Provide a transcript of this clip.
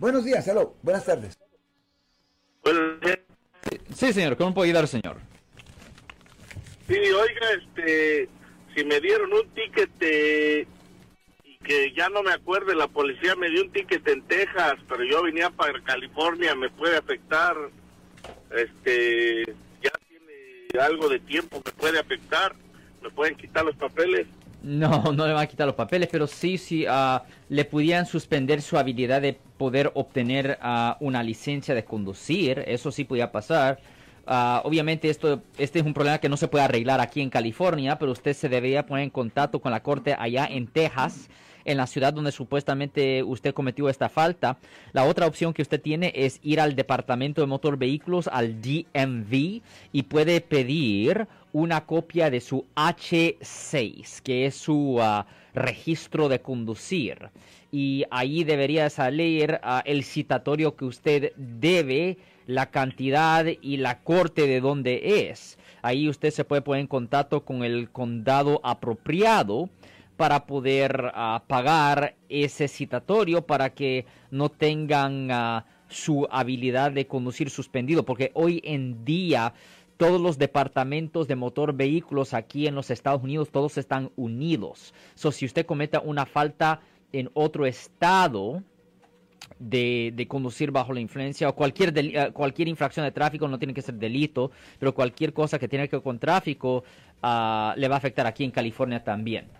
Buenos días, hello, buenas tardes. Sí, señor, ¿cómo puedo ayudar, señor? Sí, oiga, este, si me dieron un ticket y que ya no me acuerdo, la policía me dio un ticket en Texas, pero yo venía para California, me puede afectar, este, ya tiene algo de tiempo, me puede afectar, me pueden quitar los papeles. No, no le van a quitar los papeles, pero sí, sí, ah, le pudieran suspender su habilidad de poder obtener ah, una licencia de conducir. Eso sí podía pasar. Ah, obviamente esto, este es un problema que no se puede arreglar aquí en California, pero usted se debería poner en contacto con la corte allá en Texas, en la ciudad donde supuestamente usted cometió esta falta. La otra opción que usted tiene es ir al Departamento de Motor Vehículos, al DMV, y puede pedir una copia de su H6, que es su ah, registro de conducir. Y ahí debería salir ah, el citatorio que usted debe, la cantidad y la corte de donde es. Ahí usted se puede poner en contacto con el condado apropiado para poder ah, pagar ese citatorio para que no tengan su habilidad de conducir suspendido, porque hoy en día todos los departamentos de motor vehículos aquí en los Estados Unidos, todos están unidos. So, si usted cometa una falta en otro estado de, conducir bajo la influencia o cualquier, eh, cualquier infracción de tráfico, no tiene que ser delito, pero cualquier cosa que tiene que ver con tráfico uh, le va a afectar aquí en California también.